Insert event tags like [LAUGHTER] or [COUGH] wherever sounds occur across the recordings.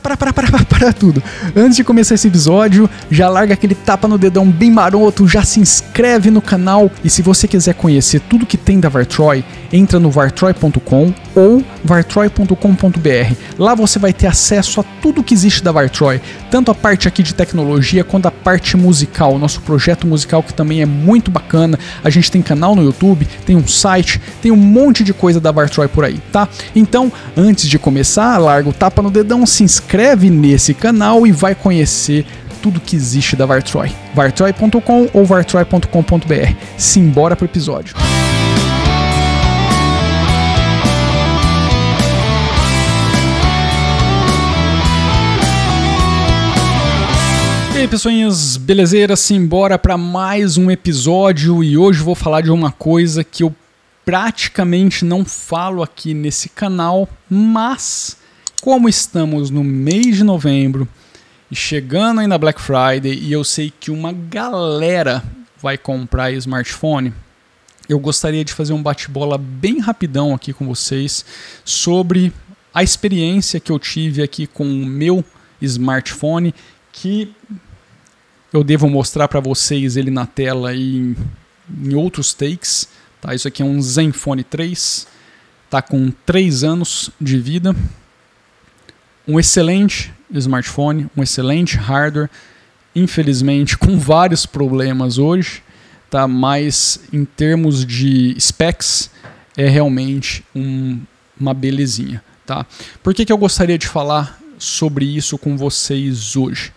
para, para, para, para, para, tudo. Antes de começar esse episódio, já larga aquele tapa no dedão bem maroto, já se inscreve no canal e se você quiser conhecer tudo que tem da Vartroy, entra no vartroy.com ou vartroy.com.br. Lá você vai ter acesso a tudo que existe da Vartroy, tanto a parte aqui de tecnologia quanto a parte musical, nosso projeto musical que também é muito bacana. A gente tem canal no YouTube, tem um site, tem um monte de coisa da Vartroy por aí, tá? Então, antes de começar, larga o tapa no dedão, se inscreve nesse canal e vai conhecer tudo que existe da Vartroy. vartroy.com ou vartroy.com.br. Simbora pro episódio. Aí, pessoinhas, belezeira? Simbora para mais um episódio e hoje vou falar de uma coisa que eu praticamente não falo aqui nesse canal, mas como estamos no mês de novembro e chegando aí na Black Friday e eu sei que uma galera vai comprar smartphone, eu gostaria de fazer um bate-bola bem rapidão aqui com vocês sobre a experiência que eu tive aqui com o meu smartphone que eu devo mostrar para vocês ele na tela e em, em outros takes. Tá? Isso aqui é um Zenfone 3, tá com 3 anos de vida, um excelente smartphone, um excelente hardware, infelizmente com vários problemas hoje, tá? mas em termos de specs é realmente um, uma belezinha. Tá? Por que, que eu gostaria de falar sobre isso com vocês hoje?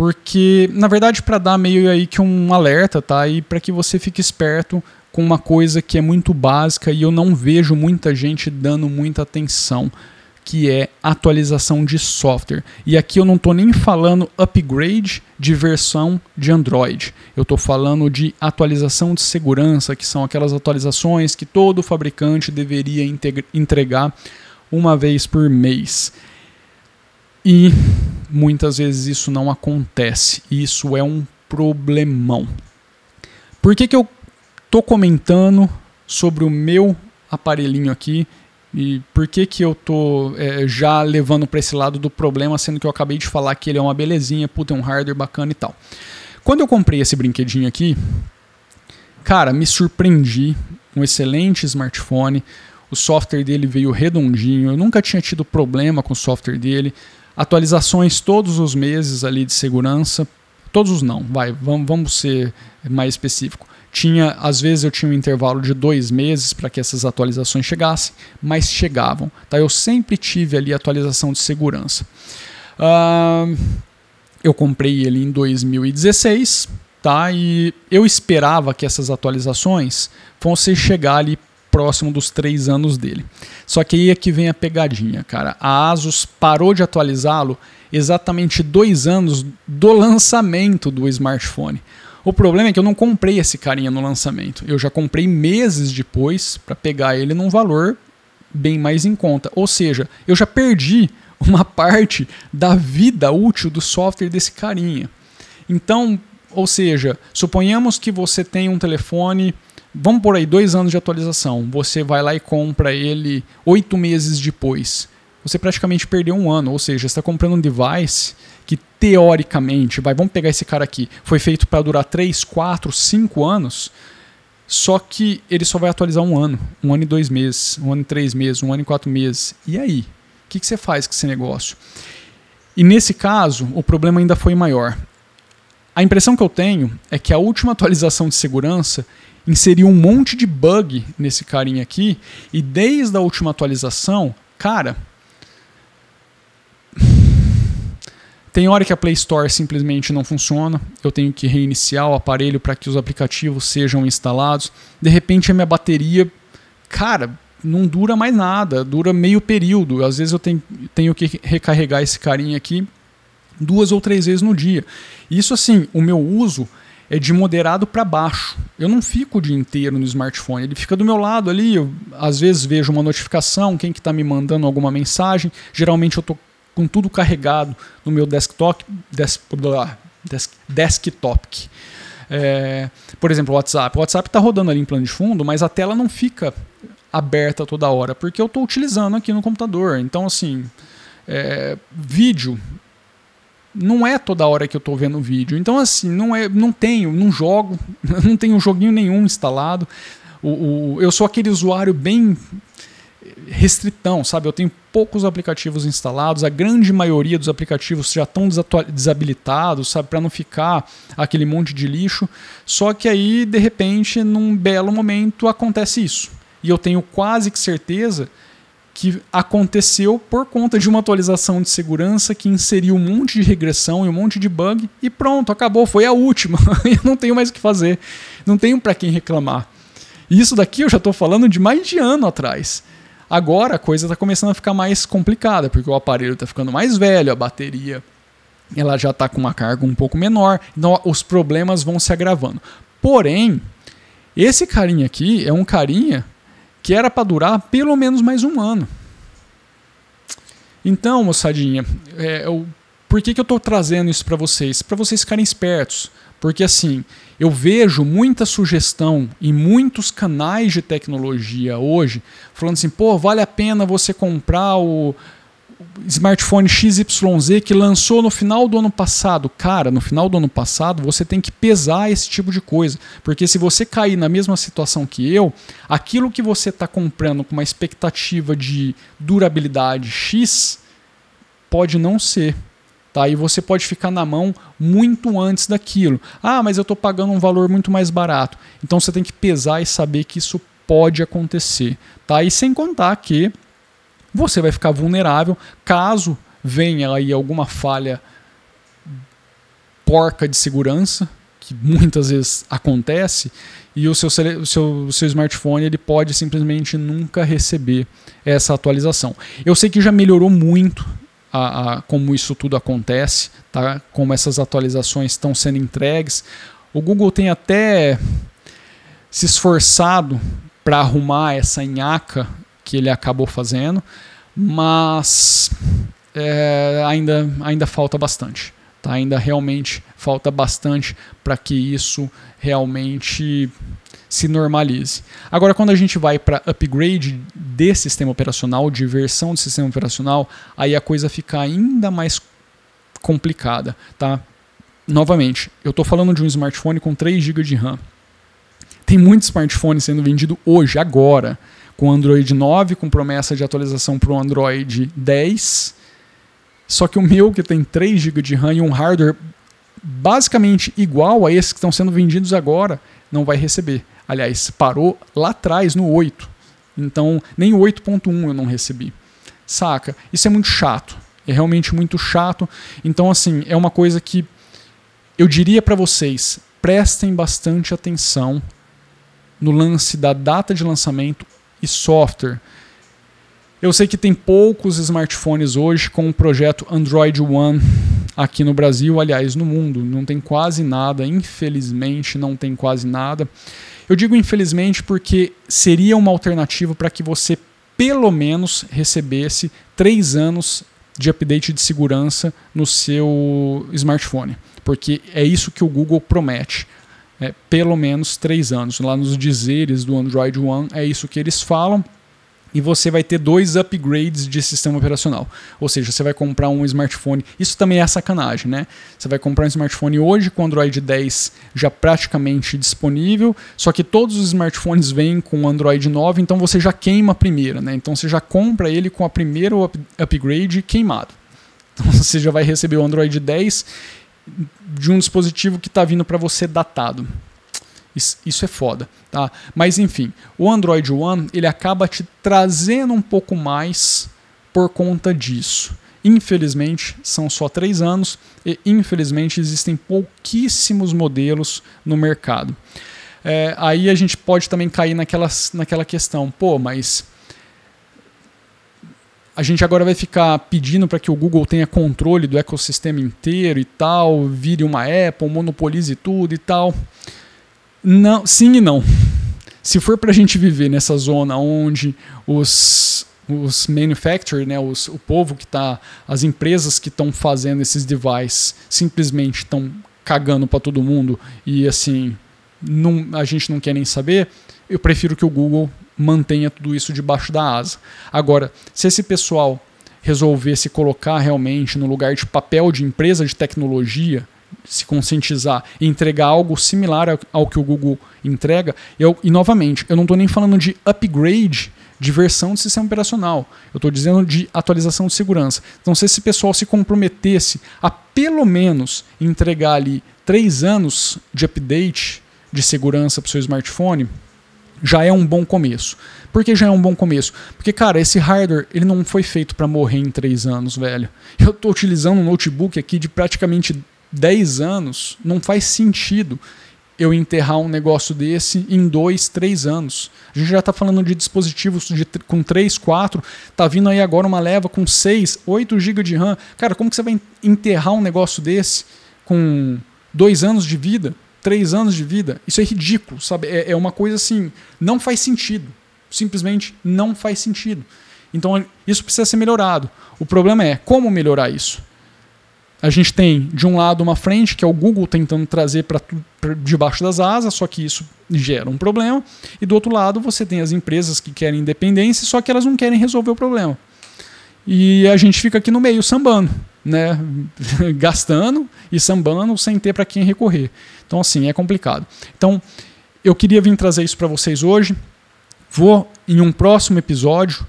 Porque, na verdade, para dar meio aí que um alerta, tá? E para que você fique esperto com uma coisa que é muito básica e eu não vejo muita gente dando muita atenção, que é atualização de software. E aqui eu não estou nem falando upgrade de versão de Android. Eu estou falando de atualização de segurança, que são aquelas atualizações que todo fabricante deveria entregar uma vez por mês. E muitas vezes isso não acontece. E isso é um problemão. Por que, que eu tô comentando sobre o meu aparelhinho aqui e por que, que eu tô é, já levando para esse lado do problema, sendo que eu acabei de falar que ele é uma belezinha, puta, é um hardware bacana e tal. Quando eu comprei esse brinquedinho aqui, cara, me surpreendi. Um excelente smartphone. O software dele veio redondinho. Eu nunca tinha tido problema com o software dele. Atualizações todos os meses ali de segurança. Todos os não, vai, vamos, vamos ser mais específico. Tinha, às vezes eu tinha um intervalo de dois meses para que essas atualizações chegassem, mas chegavam. Tá? Eu sempre tive ali atualização de segurança. Uh, eu comprei ele em 2016, tá? E eu esperava que essas atualizações fossem chegar ali próximo dos três anos dele. Só que aí é que vem a pegadinha, cara. A Asus parou de atualizá-lo exatamente dois anos do lançamento do smartphone. O problema é que eu não comprei esse carinha no lançamento. Eu já comprei meses depois para pegar ele num valor bem mais em conta. Ou seja, eu já perdi uma parte da vida útil do software desse carinha. Então, ou seja, suponhamos que você tem um telefone, vamos por aí, dois anos de atualização. Você vai lá e compra ele oito meses depois. Você praticamente perdeu um ano, ou seja, está comprando um device que teoricamente, vai, vamos pegar esse cara aqui, foi feito para durar 3, 4, 5 anos, só que ele só vai atualizar um ano, um ano e dois meses, um ano e três meses, um ano e quatro meses. E aí? O que, que você faz com esse negócio? E nesse caso, o problema ainda foi maior. A impressão que eu tenho é que a última atualização de segurança inseriu um monte de bug nesse carinha aqui, e desde a última atualização, cara, Tem hora que a Play Store simplesmente não funciona, eu tenho que reiniciar o aparelho para que os aplicativos sejam instalados. De repente a minha bateria, cara, não dura mais nada, dura meio período. Às vezes eu tenho, tenho que recarregar esse carinha aqui duas ou três vezes no dia. Isso assim, o meu uso é de moderado para baixo. Eu não fico o dia inteiro no smartphone, ele fica do meu lado ali. Eu, às vezes vejo uma notificação, quem que está me mandando alguma mensagem. Geralmente eu estou com tudo carregado no meu desktop, desk, desk, desktop. É, por exemplo, o WhatsApp. O WhatsApp está rodando ali em plano de fundo, mas a tela não fica aberta toda hora, porque eu estou utilizando aqui no computador. Então, assim, É, vídeo, não é toda hora que eu estou vendo vídeo. Então, assim, não, é, não tenho, não jogo, [LAUGHS] não tenho joguinho nenhum instalado. O, o, eu sou aquele usuário bem restritão, sabe? Eu tenho poucos aplicativos instalados, a grande maioria dos aplicativos já estão desabilitados, sabe? Para não ficar aquele monte de lixo. Só que aí, de repente, num belo momento, acontece isso. E eu tenho quase que certeza que aconteceu por conta de uma atualização de segurança que inseriu um monte de regressão e um monte de bug e pronto, acabou, foi a última. [LAUGHS] eu não tenho mais o que fazer, não tenho para quem reclamar. Isso daqui eu já estou falando de mais de ano atrás. Agora a coisa está começando a ficar mais complicada, porque o aparelho está ficando mais velho, a bateria ela já está com uma carga um pouco menor, então os problemas vão se agravando. Porém, esse carinha aqui é um carinha que era para durar pelo menos mais um ano. Então, moçadinha, é, eu, por que, que eu estou trazendo isso para vocês? Para vocês ficarem espertos. Porque assim, eu vejo muita sugestão em muitos canais de tecnologia hoje, falando assim, pô, vale a pena você comprar o smartphone XYZ que lançou no final do ano passado. Cara, no final do ano passado você tem que pesar esse tipo de coisa. Porque se você cair na mesma situação que eu, aquilo que você está comprando com uma expectativa de durabilidade X pode não ser. Tá? E você pode ficar na mão muito antes daquilo. Ah, mas eu estou pagando um valor muito mais barato. Então você tem que pesar e saber que isso pode acontecer. Tá? E sem contar que você vai ficar vulnerável caso venha aí alguma falha porca de segurança, que muitas vezes acontece, e o seu, o seu, o seu smartphone ele pode simplesmente nunca receber essa atualização. Eu sei que já melhorou muito a, a, como isso tudo acontece, tá? como essas atualizações estão sendo entregues. O Google tem até se esforçado para arrumar essa nhaca que ele acabou fazendo, mas é, ainda, ainda falta bastante. Tá? Ainda realmente falta bastante para que isso realmente se normalize. Agora, quando a gente vai para upgrade de sistema operacional, de versão de sistema operacional, aí a coisa fica ainda mais complicada. Tá? Novamente, eu estou falando de um smartphone com 3 GB de RAM. Tem muito smartphone sendo vendido hoje, agora, com Android 9, com promessa de atualização para o Android 10. Só que o meu, que tem 3 GB de RAM e um hardware basicamente igual a esses que estão sendo vendidos agora, não vai receber. Aliás, parou lá atrás no 8. Então, nem o 8.1 eu não recebi. Saca? Isso é muito chato. É realmente muito chato. Então, assim, é uma coisa que eu diria para vocês: prestem bastante atenção no lance da data de lançamento e software. Eu sei que tem poucos smartphones hoje com o projeto Android One aqui no Brasil, aliás, no mundo. Não tem quase nada, infelizmente, não tem quase nada. Eu digo infelizmente porque seria uma alternativa para que você, pelo menos, recebesse três anos de update de segurança no seu smartphone. Porque é isso que o Google promete é, pelo menos três anos. Lá nos dizeres do Android One é isso que eles falam. E você vai ter dois upgrades de sistema operacional. Ou seja, você vai comprar um smartphone. Isso também é sacanagem, né? Você vai comprar um smartphone hoje com Android 10 já praticamente disponível. Só que todos os smartphones vêm com Android 9, então você já queima a primeira, né? Então você já compra ele com a primeira up upgrade queimado. [LAUGHS] Então você já vai receber o Android 10 de um dispositivo que está vindo para você datado. Isso, é foda, tá? Mas enfim, o Android One ele acaba te trazendo um pouco mais por conta disso. Infelizmente, são só três anos e infelizmente existem pouquíssimos modelos no mercado. É, aí a gente pode também cair naquela, naquela questão, pô, mas a gente agora vai ficar pedindo para que o Google tenha controle do ecossistema inteiro e tal, vire uma Apple, monopolize tudo e tal. Não, sim e não. Se for para a gente viver nessa zona onde os, os manufacturers, né, os, o povo que está, as empresas que estão fazendo esses devices simplesmente estão cagando para todo mundo e assim não, a gente não quer nem saber, eu prefiro que o Google mantenha tudo isso debaixo da asa. Agora, se esse pessoal resolver se colocar realmente no lugar de papel de empresa de tecnologia, se conscientizar e entregar algo similar ao, que o Google entrega, eu, e novamente, eu não estou nem falando de upgrade de versão de sistema operacional, eu estou dizendo de atualização de segurança. Então, se esse pessoal se comprometesse a pelo menos entregar ali três anos de update de segurança para o seu smartphone, já é um bom começo. Por que já é um bom começo? Porque, cara, esse hardware ele não foi feito para morrer em três anos, velho. Eu estou utilizando um notebook aqui de praticamente 10 anos, não faz sentido eu enterrar um negócio desse em dois, três anos. A gente já está falando de dispositivos de, com 3, 4, tá vindo aí agora uma leva com 6, 8 GB de RAM. Cara, como que você vai enterrar um negócio desse com dois anos de vida, três anos de vida? Isso é ridículo, sabe? É, é uma coisa assim, não faz sentido. Simplesmente não faz sentido. Então isso precisa ser melhorado. O problema é como melhorar isso a gente tem, de um lado, uma frente, que é o Google tentando trazer para debaixo das asas, só que isso gera um problema. E do outro lado, você tem as empresas que querem independência, só que elas não querem resolver o problema. E a gente fica aqui no meio, sambando, né? [LAUGHS] gastando e sambando sem ter para quem recorrer. Então, assim, é complicado. Então, eu queria vir trazer isso para vocês hoje. Vou, em um próximo episódio,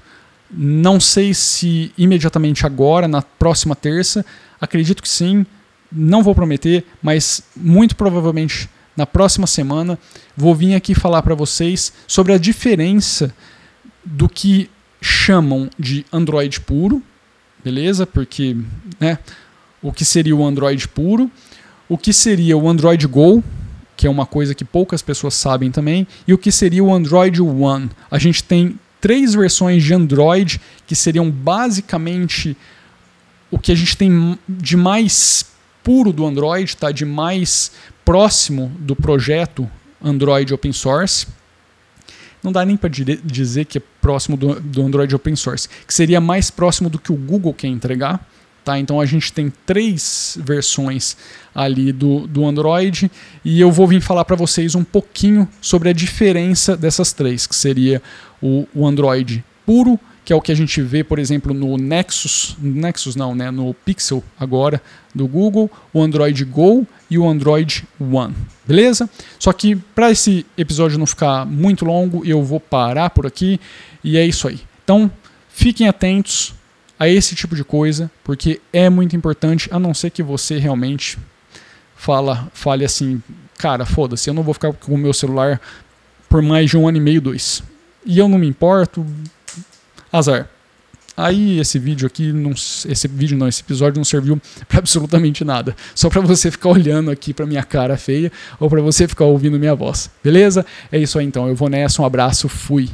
não sei se imediatamente agora, na próxima terça, Acredito que sim, não vou prometer, mas muito provavelmente na próxima semana vou vir aqui falar para vocês sobre a diferença do que chamam de Android puro, beleza? Porque, né, o que seria o Android puro, o que seria o Android Go, que é uma coisa que poucas pessoas sabem também, e o que seria o Android One. A gente tem três versões de Android que seriam basicamente o que a gente tem de mais puro do Android, tá? de mais próximo do projeto Android Open Source. Não dá nem para dizer que é próximo do, do Android Open Source, que seria mais próximo do que o Google quer entregar. Tá? Então a gente tem três versões ali do, do Android e eu vou vir falar para vocês um pouquinho sobre a diferença dessas três, que seria o, o Android puro, que é o que a gente vê, por exemplo, no Nexus, Nexus não, né, no Pixel agora do Google, o Android Go e o Android One. Beleza? Só que para esse episódio não ficar muito longo, eu vou parar por aqui e é isso aí. Então, fiquem atentos a esse tipo de coisa, porque é muito importante, a não ser que você realmente fala, fale assim, cara, foda-se, eu não vou ficar com o meu celular por mais de um ano e meio, dois. E eu não me importo, Azar. Aí esse vídeo aqui, não, esse vídeo não, esse episódio não serviu [LAUGHS] para absolutamente nada. Só para você ficar olhando aqui para minha cara feia ou para você ficar ouvindo minha voz. Beleza? É isso aí então. Eu vou nessa. Um abraço. Fui.